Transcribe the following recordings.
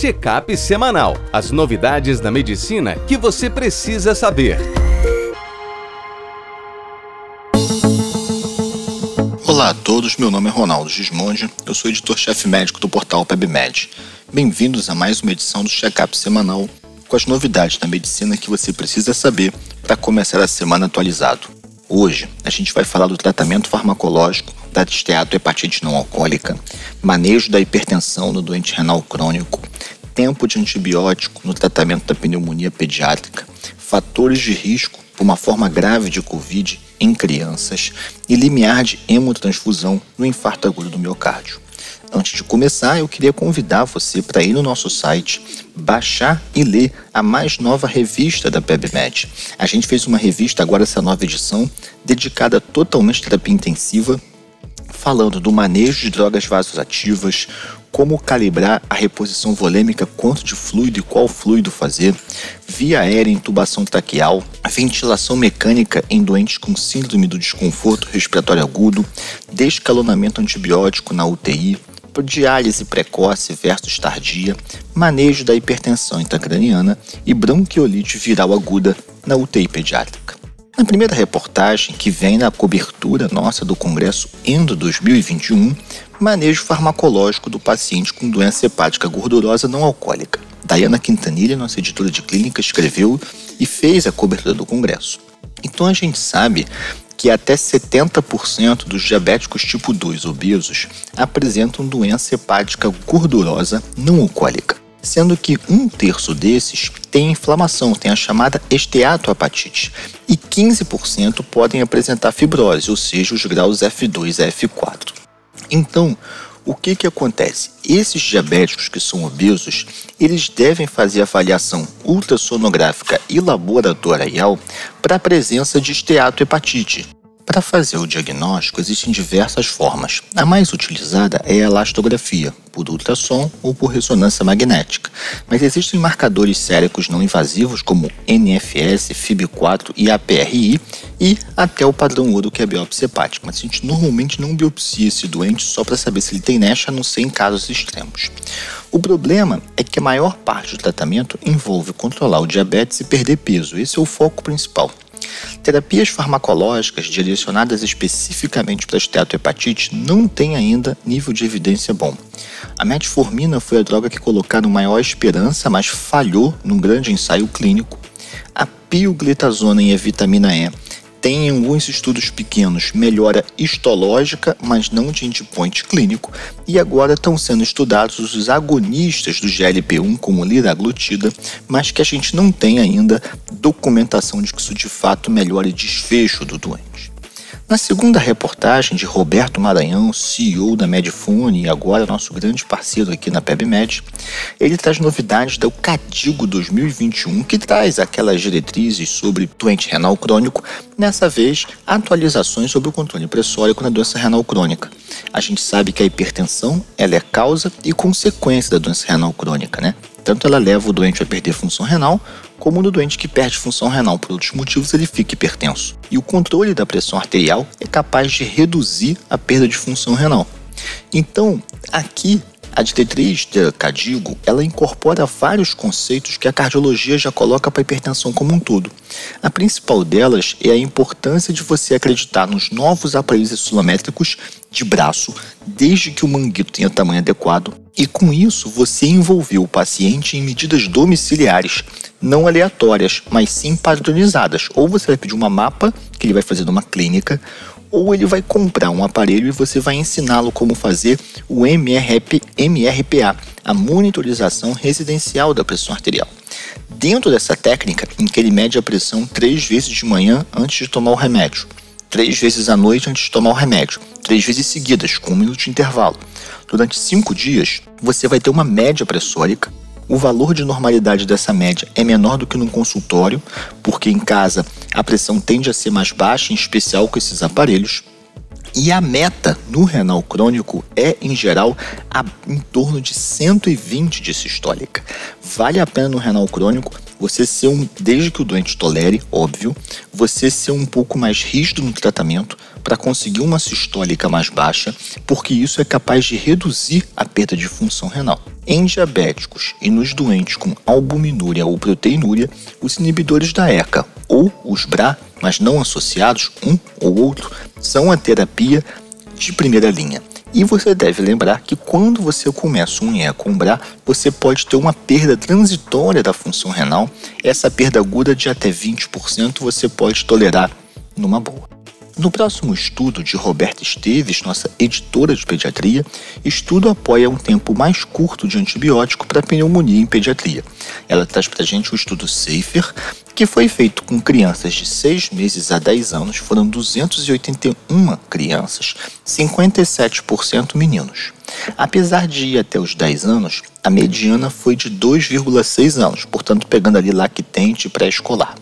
Check-up semanal. As novidades da medicina que você precisa saber. Olá a todos, meu nome é Ronaldo Gismondi, eu sou editor-chefe médico do portal PebMed. Bem-vindos a mais uma edição do Check-up semanal com as novidades da medicina que você precisa saber para começar a semana atualizado. Hoje a gente vai falar do tratamento farmacológico da esteatohepatite não alcoólica, manejo da hipertensão no doente renal crônico, tempo de antibiótico no tratamento da pneumonia pediátrica, fatores de risco por uma forma grave de Covid em crianças e limiar de hemotransfusão no infarto agudo do miocárdio. Antes de começar, eu queria convidar você para ir no nosso site, baixar e ler a mais nova revista da PebMed. A gente fez uma revista agora, essa nova edição, dedicada totalmente à terapia intensiva, falando do manejo de drogas vasoativas, como calibrar a reposição volêmica, quanto de fluido e qual fluido fazer, via aérea intubação traqueal, ventilação mecânica em doentes com síndrome do desconforto respiratório agudo, descalonamento antibiótico na UTI, diálise precoce versus tardia, manejo da hipertensão intracraniana e bronquiolite viral aguda na UTI pediátrica. Na primeira reportagem, que vem na cobertura nossa do Congresso Endo 2021, manejo farmacológico do paciente com doença hepática gordurosa não alcoólica. Diana Quintanilha, nossa editora de clínica, escreveu e fez a cobertura do Congresso. Então a gente sabe que até 70% dos diabéticos tipo 2 obesos apresentam doença hepática gordurosa não alcoólica sendo que um terço desses tem inflamação, tem a chamada esteatohepatite, e 15% podem apresentar fibrose, ou seja, os graus F2 e F4. Então, o que, que acontece? Esses diabéticos que são obesos, eles devem fazer avaliação ultrassonográfica e laboratorial para a presença de esteatohepatite, para fazer o diagnóstico, existem diversas formas. A mais utilizada é a elastografia, por ultrassom ou por ressonância magnética, mas existem marcadores séricos não invasivos como NFS, FIB4 e APRI e até o padrão ouro que é a biópsia hepática, mas a gente normalmente não biopsia esse doente só para saber se ele tem NASH, a não ser em casos extremos. O problema é que a maior parte do tratamento envolve controlar o diabetes e perder peso, esse é o foco principal. Terapias farmacológicas direcionadas especificamente para esteatohepatite não têm ainda nível de evidência bom. A metformina foi a droga que colocaram maior esperança, mas falhou num grande ensaio clínico. A pioglitazona e a vitamina E tem em alguns estudos pequenos melhora histológica, mas não de endpoint clínico, e agora estão sendo estudados os agonistas do GLP-1 como liraglutida, mas que a gente não tem ainda documentação de que isso de fato melhore desfecho do doente. Na segunda reportagem de Roberto Maranhão, CEO da Medfone e agora nosso grande parceiro aqui na PebMed, ele traz novidades do Cadigo 2021, que traz aquelas diretrizes sobre doente renal crônico, nessa vez atualizações sobre o controle pressórico na doença renal crônica. A gente sabe que a hipertensão ela é causa e consequência da doença renal crônica, né? Tanto ela leva o doente a perder função renal, como no doente que perde função renal por outros motivos, ele fica hipertenso. E o controle da pressão arterial é capaz de reduzir a perda de função renal. Então, aqui a diretriz de Cadigo, ela incorpora vários conceitos que a cardiologia já coloca para a hipertensão como um todo. A principal delas é a importância de você acreditar nos novos aparelhos insulométricos de braço, desde que o manguito tenha tamanho adequado, e com isso você envolveu o paciente em medidas domiciliares, não aleatórias, mas sim padronizadas. Ou você vai pedir uma mapa que ele vai fazer numa clínica, ou ele vai comprar um aparelho e você vai ensiná-lo como fazer o MRP, MRPA, a monitorização residencial da pressão arterial. Dentro dessa técnica, em que ele mede a pressão três vezes de manhã antes de tomar o remédio, três vezes à noite antes de tomar o remédio, três vezes seguidas, com um minuto de intervalo. Durante cinco dias, você vai ter uma média pressórica o valor de normalidade dessa média é menor do que no consultório, porque em casa a pressão tende a ser mais baixa, em especial com esses aparelhos. E a meta no renal crônico é, em geral, a, em torno de 120 de sistólica. Vale a pena no renal crônico você ser um, desde que o doente tolere, óbvio, você ser um pouco mais rígido no tratamento para conseguir uma sistólica mais baixa, porque isso é capaz de reduzir a perda de função renal. Em diabéticos e nos doentes com albuminúria ou proteinúria, os inibidores da ECA ou os BRA, mas não associados, um ou outro, são a terapia de primeira linha. E você deve lembrar que quando você começa um ECA você pode ter uma perda transitória da função renal. Essa perda aguda de até 20% você pode tolerar numa boa. No próximo estudo de Roberta Esteves, nossa editora de pediatria, estudo apoia um tempo mais curto de antibiótico para pneumonia em pediatria. Ela traz para a gente o estudo SAFER, que foi feito com crianças de 6 meses a 10 anos, foram 281 crianças, 57% meninos. Apesar de ir até os 10 anos, a mediana foi de 2,6 anos, portanto pegando ali lactente pré-escolar.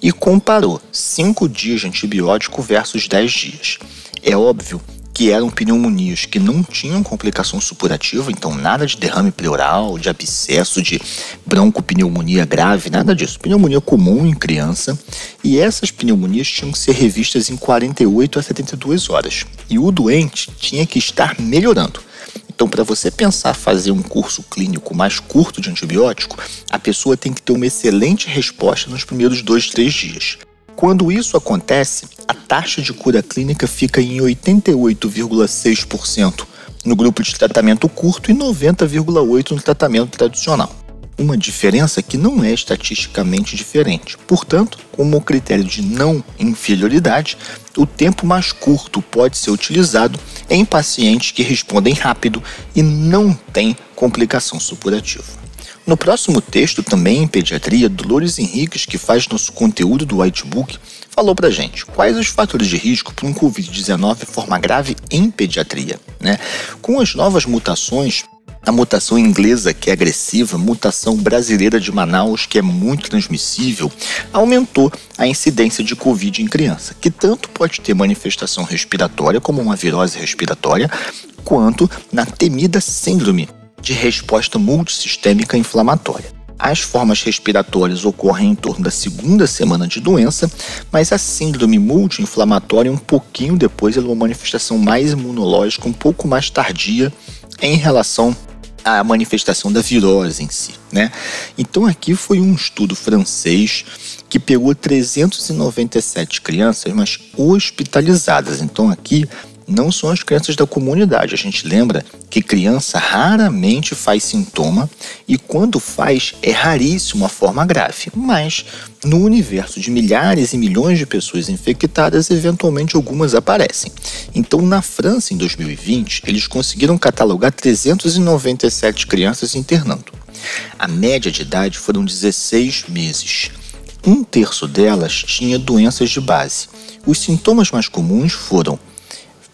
E comparou 5 dias de antibiótico versus 10 dias. É óbvio que eram pneumonias que não tinham complicação supurativa, então nada de derrame pleural, de abscesso, de broncopneumonia grave, nada disso. Pneumonia comum em criança, e essas pneumonias tinham que ser revistas em 48 a 72 horas. E o doente tinha que estar melhorando. Então, para você pensar fazer um curso clínico mais curto de antibiótico, a pessoa tem que ter uma excelente resposta nos primeiros dois, três dias. Quando isso acontece, a taxa de cura clínica fica em 88,6% no grupo de tratamento curto e 90,8% no tratamento tradicional. Uma diferença que não é estatisticamente diferente. Portanto, como critério de não inferioridade, o tempo mais curto pode ser utilizado em pacientes que respondem rápido e não têm complicação supurativa. No próximo texto, também em pediatria, Dolores Henriques, que faz nosso conteúdo do Whitebook, falou pra gente quais os fatores de risco para um Covid-19 forma grave em pediatria. Né? Com as novas mutações, a mutação inglesa, que é agressiva, mutação brasileira de Manaus, que é muito transmissível, aumentou a incidência de Covid em criança, que tanto pode ter manifestação respiratória, como uma virose respiratória, quanto na temida síndrome de resposta multissistêmica inflamatória. As formas respiratórias ocorrem em torno da segunda semana de doença, mas a síndrome multi-inflamatória um pouquinho depois é uma manifestação mais imunológica, um pouco mais tardia em relação à manifestação da virose em si, né? Então aqui foi um estudo francês que pegou 397 crianças, mas hospitalizadas. Então aqui não são as crianças da comunidade. A gente lembra que criança raramente faz sintoma e quando faz é raríssimo a forma grave, mas no universo de milhares e milhões de pessoas infectadas, eventualmente algumas aparecem. Então, na França, em 2020, eles conseguiram catalogar 397 crianças internando. A média de idade foram 16 meses. Um terço delas tinha doenças de base. Os sintomas mais comuns foram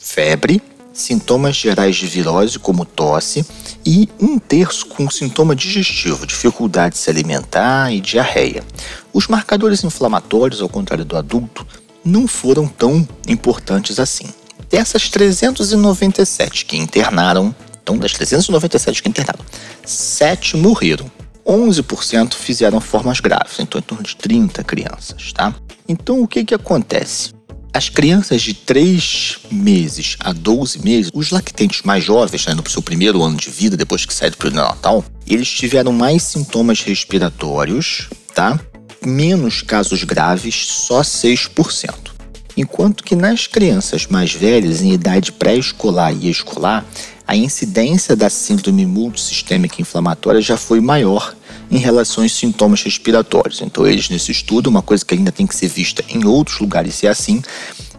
febre, sintomas gerais de virose, como tosse, e um terço com sintoma digestivo, dificuldade de se alimentar e diarreia. Os marcadores inflamatórios, ao contrário do adulto, não foram tão importantes assim. Dessas 397 que internaram, então das 397 que internaram, 7 morreram. 11% fizeram formas graves, então em torno de 30 crianças, tá? Então o que que acontece? As crianças de 3 meses a 12 meses, os lactentes mais jovens, né, no seu primeiro ano de vida, depois que saíram para o Natal, eles tiveram mais sintomas respiratórios, tá? Menos casos graves, só 6%. Enquanto que nas crianças mais velhas, em idade pré-escolar e escolar, a incidência da síndrome multissistêmica inflamatória já foi maior em relação aos sintomas respiratórios. Então, eles, nesse estudo, uma coisa que ainda tem que ser vista em outros lugares, se é assim,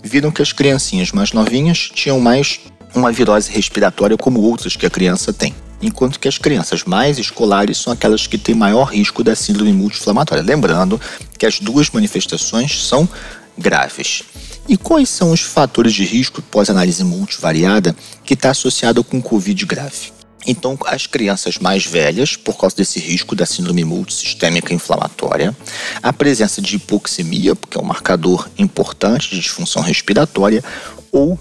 viram que as criancinhas mais novinhas tinham mais uma virose respiratória como outras que a criança tem. Enquanto que as crianças mais escolares são aquelas que têm maior risco da síndrome multi-inflamatória. Lembrando que as duas manifestações são graves. E quais são os fatores de risco pós-análise multivariada que está associado com Covid grave? Então, as crianças mais velhas, por causa desse risco da síndrome multissistêmica inflamatória, a presença de hipoxemia, porque é um marcador importante de disfunção respiratória, ou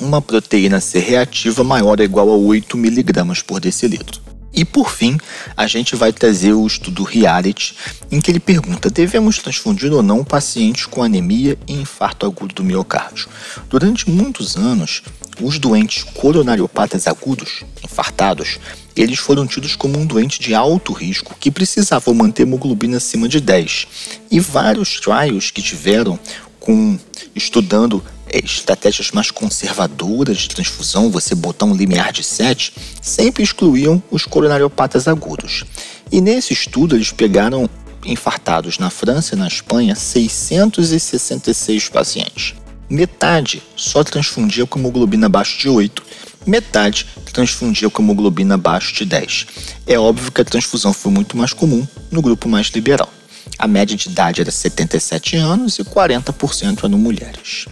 uma proteína C reativa maior ou igual a 8 miligramas por decilitro. E por fim, a gente vai trazer o estudo Reality, em que ele pergunta: devemos transfundir ou não pacientes com anemia e infarto agudo do miocárdio? Durante muitos anos, os doentes coronariopatas agudos, infartados, eles foram tidos como um doente de alto risco que precisava manter hemoglobina acima de 10. E vários trials que tiveram com estudando é, estratégias mais conservadoras de transfusão, você botar um limiar de 7, sempre excluíam os coronariopatas agudos. E nesse estudo eles pegaram infartados na França e na Espanha 666 pacientes. Metade só transfundia com hemoglobina abaixo de 8, metade transfundia com hemoglobina abaixo de 10. É óbvio que a transfusão foi muito mais comum no grupo mais liberal. A média de idade era 77 anos e 40% eram mulheres.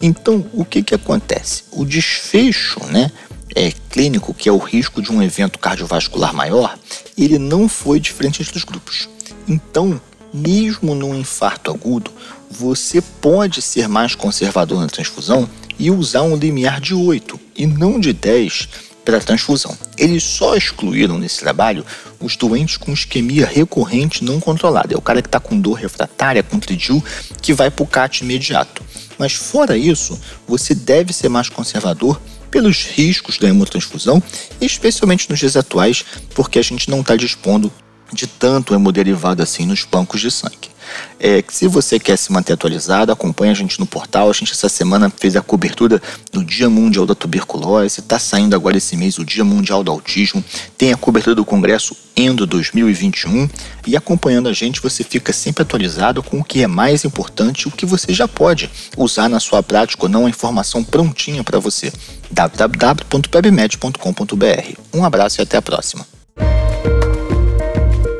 Então, o que, que acontece? O desfecho né, é, clínico, que é o risco de um evento cardiovascular maior, ele não foi diferente entre os grupos. Então, mesmo num infarto agudo, você pode ser mais conservador na transfusão e usar um limiar de 8 e não de 10 pela transfusão. Eles só excluíram nesse trabalho os doentes com isquemia recorrente não controlada. É o cara que está com dor refratária, com tridil, que vai para o CAT imediato. Mas fora isso, você deve ser mais conservador pelos riscos da hemotransfusão, especialmente nos dias atuais, porque a gente não está dispondo de tanto hemoderivado assim nos bancos de sangue. É, se você quer se manter atualizado, acompanhe a gente no portal. A gente essa semana fez a cobertura do Dia Mundial da Tuberculose. Está saindo agora esse mês o Dia Mundial do Autismo. Tem a cobertura do Congresso Endo 2021. E acompanhando a gente, você fica sempre atualizado com o que é mais importante, o que você já pode usar na sua prática ou não, a informação prontinha para você. www.pebmed.com.br. Um abraço e até a próxima.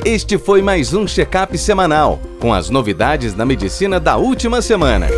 Este foi mais um check-up semanal com as novidades da medicina da última semana.